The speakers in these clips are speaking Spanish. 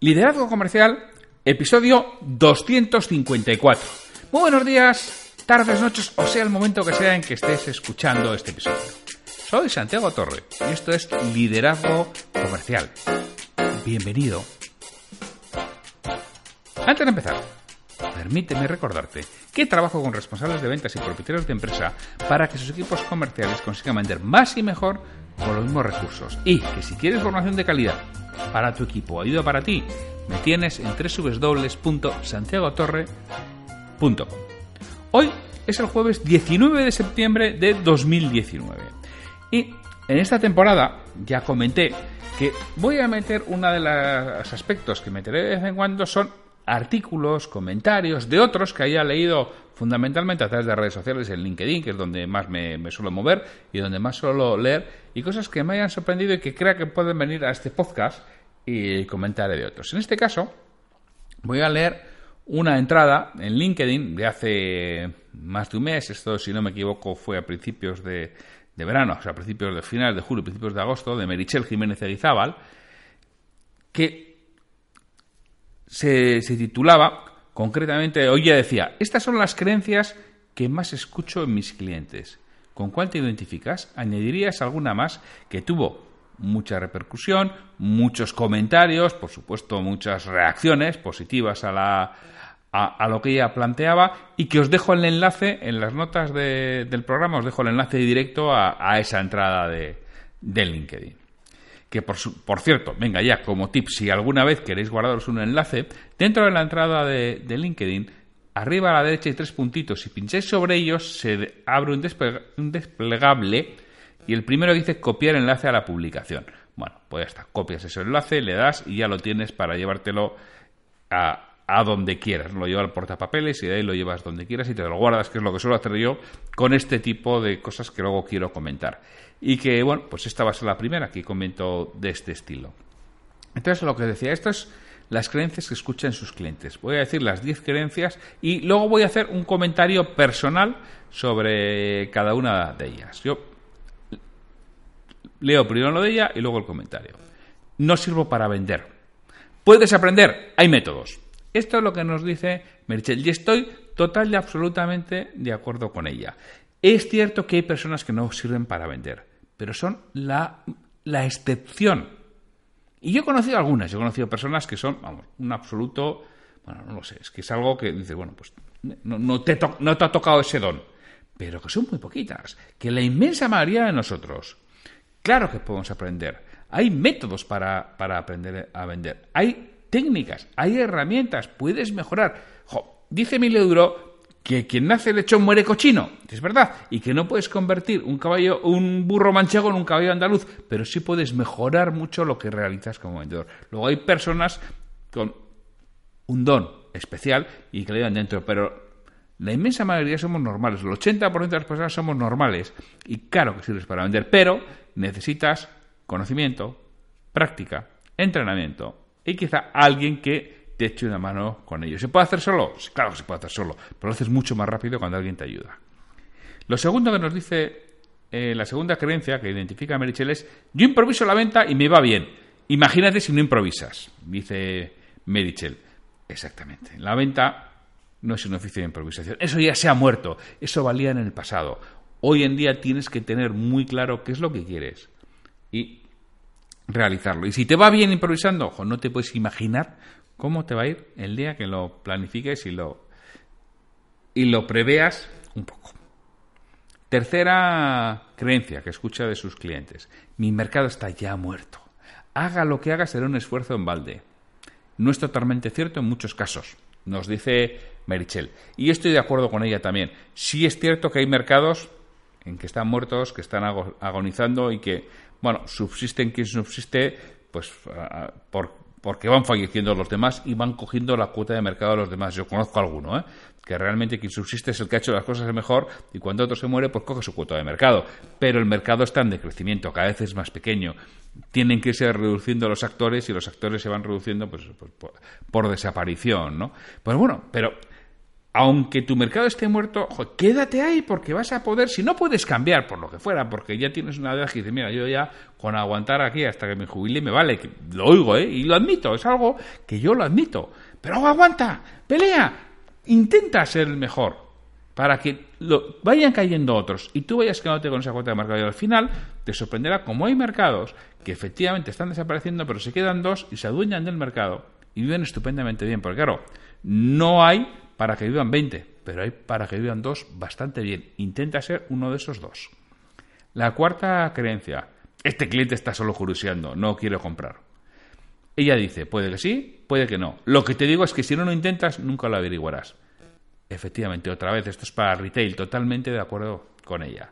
Liderazgo Comercial, episodio 254. Muy buenos días, tardes, noches, o sea el momento que sea en que estés escuchando este episodio. Soy Santiago Torre y esto es Liderazgo Comercial. Bienvenido. Antes de empezar, permíteme recordarte que trabajo con responsables de ventas y propietarios de empresa para que sus equipos comerciales consigan vender más y mejor con los mismos recursos. Y que si quieres formación de calidad para tu equipo, ayuda para ti, me tienes en www.santiagotorre.com. Hoy es el jueves 19 de septiembre de 2019. Y en esta temporada ya comenté que voy a meter uno de los aspectos que meteré de vez en cuando son artículos, comentarios de otros que haya leído fundamentalmente a través de redes sociales, en LinkedIn, que es donde más me, suelo mover y donde más suelo leer, y cosas que me hayan sorprendido y que crea que pueden venir a este podcast y comentaré de otros. En este caso, voy a leer una entrada en LinkedIn de hace más de un mes, esto si no me equivoco fue a principios de, de verano, o sea, a principios de finales de julio, principios de agosto, de Merichel Jiménez Eguizábal, que se, se titulaba concretamente, hoy ya decía, estas son las creencias que más escucho en mis clientes. ¿Con cuál te identificas? ¿Añadirías alguna más que tuvo mucha repercusión, muchos comentarios, por supuesto muchas reacciones positivas a, la, a, lo que ella planteaba y que os dejo el enlace en las notas de, del programa, os dejo el enlace directo a, a esa entrada de, de LinkedIn que por, su, por, cierto, venga ya, como tip, si alguna vez queréis guardaros un enlace, dentro de la entrada de, de LinkedIn, arriba a la derecha hay tres puntitos, si pincháis sobre ellos se abre un, un desplegable y el primero dice copiar enlace a la publicación. Bueno, pues ya está, copias ese enlace, le das y ya lo tienes para llevártelo a, a donde quieras. Lo llevas al portapapeles y de ahí lo llevas donde quieras y te lo guardas, que es lo que suelo hacer yo con este tipo de cosas que luego quiero comentar. Y que, bueno, pues esta va a ser la primera que comento de este estilo. Entonces, lo que decía, esto es las creencias que escuchan sus clientes. Voy a decir las 10 creencias y luego voy a hacer un comentario personal sobre cada una de ellas. Yo leo primero lo de ella y luego el comentario. No sirvo para vender. ¿Puedes aprender? Hay métodos. Esto es lo que nos dice Merchel y estoy total y absolutamente de acuerdo con ella. Es cierto que hay personas que no sirven para vender, pero son la, la excepción. Y yo he conocido algunas, yo he conocido personas que son, vamos, un absoluto, bueno, no lo sé, es que es algo que dices, bueno, pues no, te, no te ha tocado ese don, pero que son muy poquitas, que la inmensa mayoría de nosotros, claro que podemos aprender. Hay métodos para, para aprender a vender. Hay técnicas, hay herramientas, puedes mejorar. Jo, dice Emilio Duro que quien nace lechón muere cochino, es verdad, y que no puedes convertir un caballo, un burro manchego en un caballo andaluz, pero sí puedes mejorar mucho lo que realizas como vendedor. Luego hay personas con un don especial y que le dan dentro, pero la inmensa mayoría somos normales, el 80% de las personas somos normales y claro que sirves para vender, pero necesitas conocimiento, práctica, entrenamiento y quizá alguien que te eche una mano con ello. ¿Se puede hacer solo? Claro que se puede hacer solo, pero lo haces mucho más rápido cuando alguien te ayuda. Lo segundo que nos dice eh, la segunda creencia que identifica a Merichel es yo improviso la venta y me va bien. Imagínate si no improvisas, dice Merichel. Exactamente. La venta no es un oficio de improvisación. Eso ya se ha muerto. Eso valía en el pasado. Hoy en día tienes que tener muy claro qué es lo que quieres y realizarlo. Y si te va bien improvisando, ojo, no te puedes imaginar cómo te va a ir el día que lo planifiques y lo y lo preveas un poco. Tercera creencia que escucha de sus clientes. Mi mercado está ya muerto. Haga lo que haga será un esfuerzo en balde. No es totalmente cierto en muchos casos, nos dice Merichel. Y estoy de acuerdo con ella también. Sí es cierto que hay mercados en que están muertos, que están agonizando y que, bueno, subsisten quien subsiste, pues por, porque van falleciendo los demás y van cogiendo la cuota de mercado de los demás. Yo conozco alguno, ¿eh? que realmente quien subsiste es el que ha hecho las cosas mejor y cuando otro se muere, pues coge su cuota de mercado. Pero el mercado está en decrecimiento, cada vez es más pequeño. Tienen que irse reduciendo los actores y los actores se van reduciendo pues, pues por, por, desaparición, ¿no? Pues bueno, pero aunque tu mercado esté muerto, quédate ahí porque vas a poder, si no puedes cambiar por lo que fuera, porque ya tienes una edad que dice, mira, yo ya con aguantar aquí hasta que me jubile me vale, lo oigo, ¿eh? Y lo admito, es algo que yo lo admito. Pero aguanta, pelea, intenta ser el mejor para que lo, vayan cayendo otros y tú vayas quedándote con esa cuota de mercado y al final te sorprenderá como hay mercados que efectivamente están desapareciendo pero se quedan dos y se adueñan del mercado y viven estupendamente bien porque claro no hay para que vivan 20, pero hay para que vivan dos bastante bien. Intenta ser uno de esos dos. La cuarta creencia, este cliente está solo curioseando, no quiero comprar. Ella dice, puede que sí, puede que no. Lo que te digo es que si no lo intentas, nunca lo averiguarás. Efectivamente, otra vez, esto es para retail, totalmente de acuerdo con ella.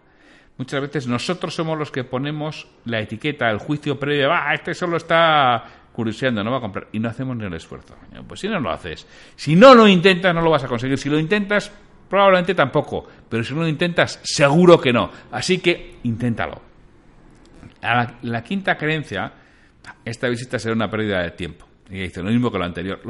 Muchas veces nosotros somos los que ponemos la etiqueta, el juicio previo, ah, este solo está curioseando, no va a comprar y no hacemos ni el esfuerzo. Pues si no lo haces, si no lo intentas, no lo vas a conseguir. Si lo intentas, probablemente tampoco, pero si no lo intentas, seguro que no. Así que inténtalo. la, quinta creencia, esta visita será una pérdida de tiempo. Y dice lo mismo que lo anterior.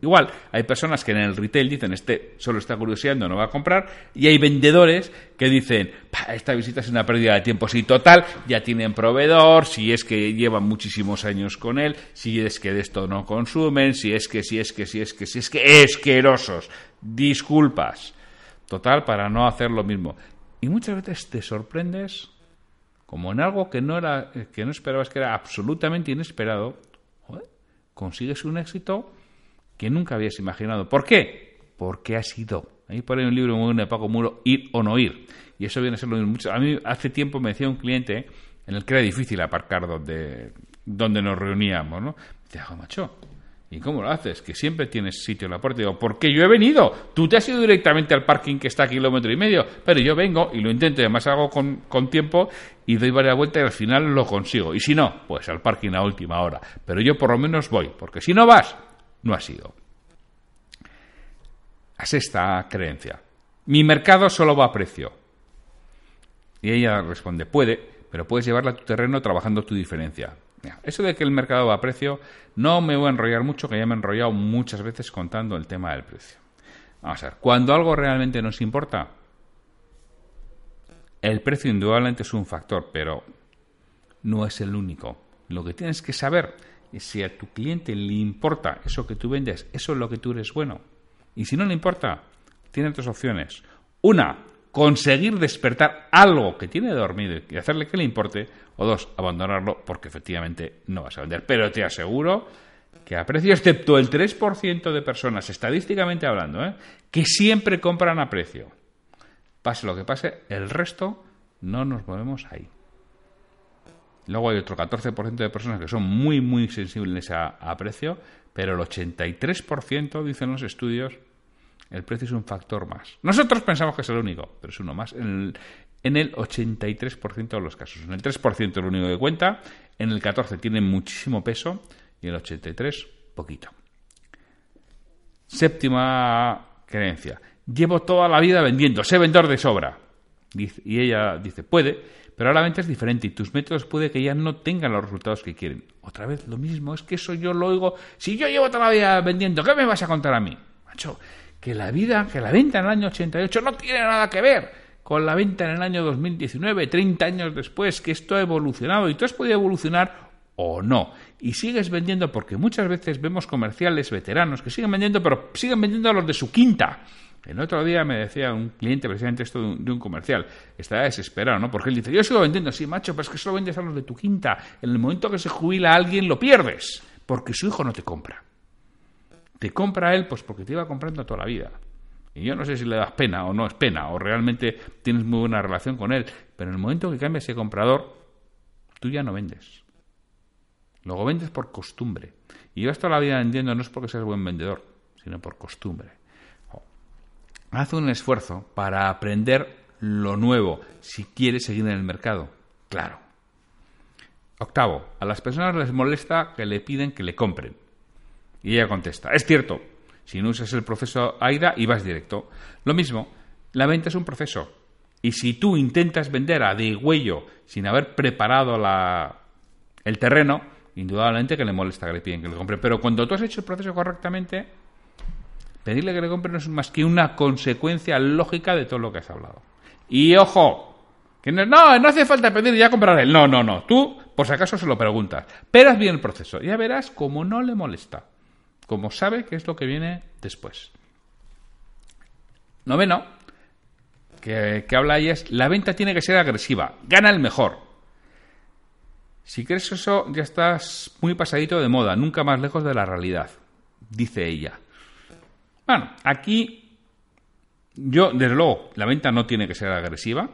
Igual, hay personas que en el retail dicen, este solo está curioseando, no va a comprar, y hay vendedores que dicen, esta visita es una pérdida de tiempo. Si total, ya tienen proveedor, si es que llevan muchísimos años con él, si es que de esto no consumen, si es que, si es que, si es que, si es que, esquerosos. Disculpas. Total, para no hacer lo mismo. Y muchas veces te sorprendes como en algo que no, era, que no esperabas que era absolutamente inesperado, consigues un éxito que nunca habías imaginado. ¿Por qué? Porque ha sido. Ahí por ahí un libro muy bueno de Paco Muro, Ir o no ir. Y eso viene a ser lo mismo. A mí hace tiempo me decía un cliente en el que era difícil aparcar donde, donde nos reuníamos, ¿no? Me decía, macho, ¿y cómo lo haces? Que siempre tienes sitio en la puerta. digo, porque yo he venido. Tú te has ido directamente al parking que está a kilómetro y medio. Pero yo vengo y lo intento, y además hago con, con tiempo y doy varias vueltas y al final lo consigo. Y si no, pues al parking a última hora. Pero yo por lo menos voy, porque si no vas, no ha sido. Es esta creencia. Mi mercado solo va a precio. Y ella responde, puede, pero puedes llevarla a tu terreno trabajando tu diferencia. Eso de que el mercado va a precio, no me voy a enrollar mucho, que ya me he enrollado muchas veces contando el tema del precio. Vamos a ver, cuando algo realmente nos importa, el precio indudablemente es un factor, pero no es el único. Lo que tienes que saber y si a tu cliente le importa eso que tú vendes, eso es lo que tú eres bueno. Y si no le importa, tiene tres opciones. Una, conseguir despertar algo que tiene dormido y hacerle que le importe. O dos, abandonarlo porque efectivamente no vas a vender. Pero te aseguro que a precio, excepto el 3% de personas, estadísticamente hablando, ¿eh? que siempre compran a precio. Pase lo que pase, el resto no nos movemos ahí. Luego hay otro 14% de personas que son muy, muy sensibles a, precio, pero el 83%, dicen los estudios, el precio es un factor más. Nosotros pensamos que es el único, pero es uno más. En el, 83% de los casos. En el 3% es lo único que cuenta, en el 14% tiene muchísimo peso y en el 83% poquito. Séptima creencia. Llevo toda la vida vendiendo, sé vendedor de sobra. y ella dice, puede, pero ahora la venta es diferente y tus métodos puede que ya no tengan los resultados que quieren. Otra vez lo mismo, es que eso yo lo oigo. Si yo llevo toda la vida vendiendo, ¿qué me vas a contar a mí? Macho, que la vida, que la venta en el año 88 no tiene nada que ver con la venta en el año 2019, 30 años después, que esto ha evolucionado y tú has podido evolucionar o no. Y sigues vendiendo porque muchas veces vemos comerciales veteranos que siguen vendiendo, pero siguen vendiendo a los de su quinta el otro día me decía un cliente precisamente esto de un, comercial. Estaba desesperado, ¿no? Porque él dice, yo sigo vendiendo, sí, macho, pero es que solo vendes a los de tu quinta. En el momento que se jubila alguien, lo pierdes. Porque su hijo no te compra. Te compra él, pues porque te iba comprando toda la vida. Y yo no sé si le das pena o no es pena, o realmente tienes muy buena relación con él. Pero en el momento que cambia ese comprador, tú ya no vendes. Luego vendes por costumbre. Y yo toda la vida vendiendo no es porque seas buen vendedor, sino por costumbre. Haz un esfuerzo para aprender lo nuevo si quieres seguir en el mercado. Claro. Octavo, a las personas les molesta que le piden que le compren. Y ella contesta, es cierto, si no usas el proceso AIDA y vas directo. Lo mismo, la venta es un proceso. Y si tú intentas vender a de huello sin haber preparado la, el terreno, indudablemente que le molesta que le piden que le compre. Pero cuando tú has hecho el proceso correctamente, pedirle que le compre no es más que una consecuencia lógica de todo lo que has hablado. Y ojo, que no, no hace falta pedir ya comprar. No, no, no. Tú, por si acaso, se lo preguntas. Pero haz bien el proceso. Ya verás cómo no le molesta. Como sabe qué es lo que viene después. Noveno, que, que habla ahí es, la venta tiene que ser agresiva. Gana el mejor. Si crees eso, ya estás muy pasadito de moda, nunca más lejos de la realidad, dice ella. Bueno, aquí yo, desde luego, la venta no tiene que ser agresiva.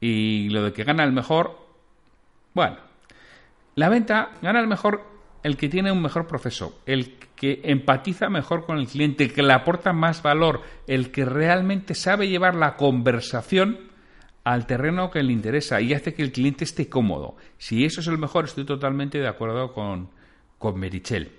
Y lo de que gana el mejor, bueno, la venta gana el mejor el que tiene un mejor proceso, el que empatiza mejor con el cliente, que le aporta más valor, el que realmente sabe llevar la conversación al terreno que le interesa y hace que el cliente esté cómodo. Si eso es el mejor, estoy totalmente de acuerdo con, con Merichel.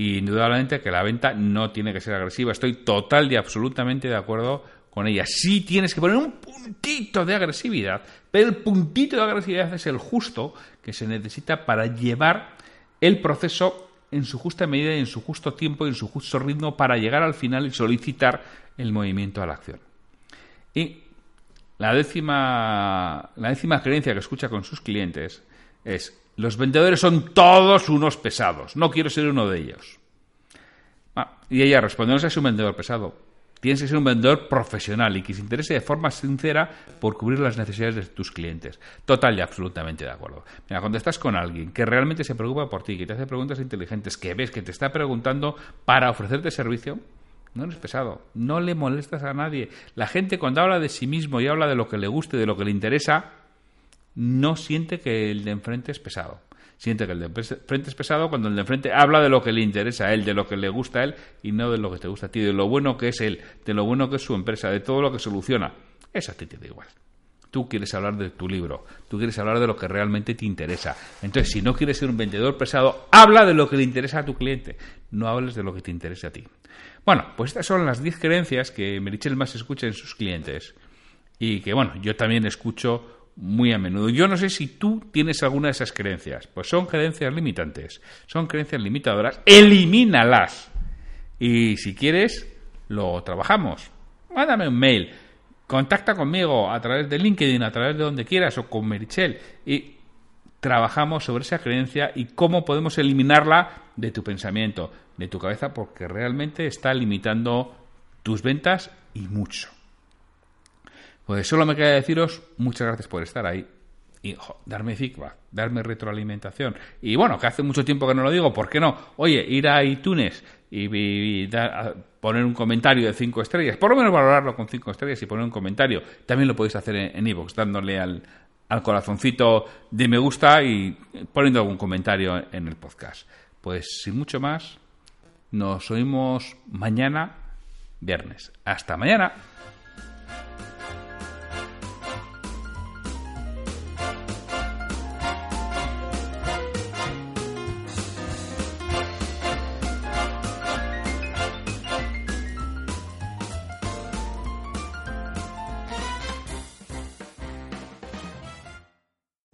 Y indudablemente que la venta no tiene que ser agresiva. Estoy total y absolutamente de acuerdo con ella. Sí tienes que poner un puntito de agresividad, pero el puntito de agresividad es el justo que se necesita para llevar el proceso en su justa medida y en su justo tiempo y en su justo ritmo para llegar al final y solicitar el movimiento a la acción. Y la décima, la décima creencia que escucha con sus clientes es, los vendedores son todos unos pesados, no quiero ser uno de ellos. Ah, y ella responde, no seas un vendedor pesado, tienes que ser un vendedor profesional y que se interese de forma sincera por cubrir las necesidades de tus clientes. Total y absolutamente de acuerdo. Mira, cuando estás con alguien que realmente se preocupa por ti, que te hace preguntas inteligentes, que ves que te está preguntando para ofrecerte servicio, no eres pesado, no le molestas a nadie. La gente cuando habla de sí mismo y habla de lo que le guste, de lo que le interesa, no siente que el de enfrente es pesado. Siente que el de enfrente es pesado cuando el de enfrente habla de lo que le interesa a él, de lo que le gusta a él y no de lo que te gusta a ti, de lo bueno que es él, de lo bueno que es su empresa, de todo lo que soluciona. Eso a ti te da igual. Tú quieres hablar de tu libro, tú quieres hablar de lo que realmente te interesa. Entonces, si no quieres ser un vendedor pesado, habla de lo que le interesa a tu cliente, no hables de lo que te interesa a ti. Bueno, pues estas son las 10 creencias que Merichel más escucha en sus clientes y que, bueno, yo también escucho muy a menudo. Yo no sé si tú tienes alguna de esas creencias. Pues son creencias limitantes, son creencias limitadoras. Elimínalas. Y si quieres, lo trabajamos. Mándame un mail. Contacta conmigo a través de LinkedIn, a través de donde quieras o con Merichel. Y trabajamos sobre esa creencia y cómo podemos eliminarla de tu pensamiento, de tu cabeza, porque realmente está limitando tus ventas y mucho. Pues solo me queda deciros muchas gracias por estar ahí y darme feedback, darme retroalimentación. Y bueno, que hace mucho tiempo que no lo digo, ¿por qué no? Oye, ir a iTunes y, poner un comentario de cinco estrellas, por lo menos valorarlo con cinco estrellas y poner un comentario. También lo podéis hacer en iVoox, dándole al, al corazoncito de me gusta y poniendo algún comentario en el podcast. Pues sin mucho más, nos oímos mañana, viernes. Hasta mañana.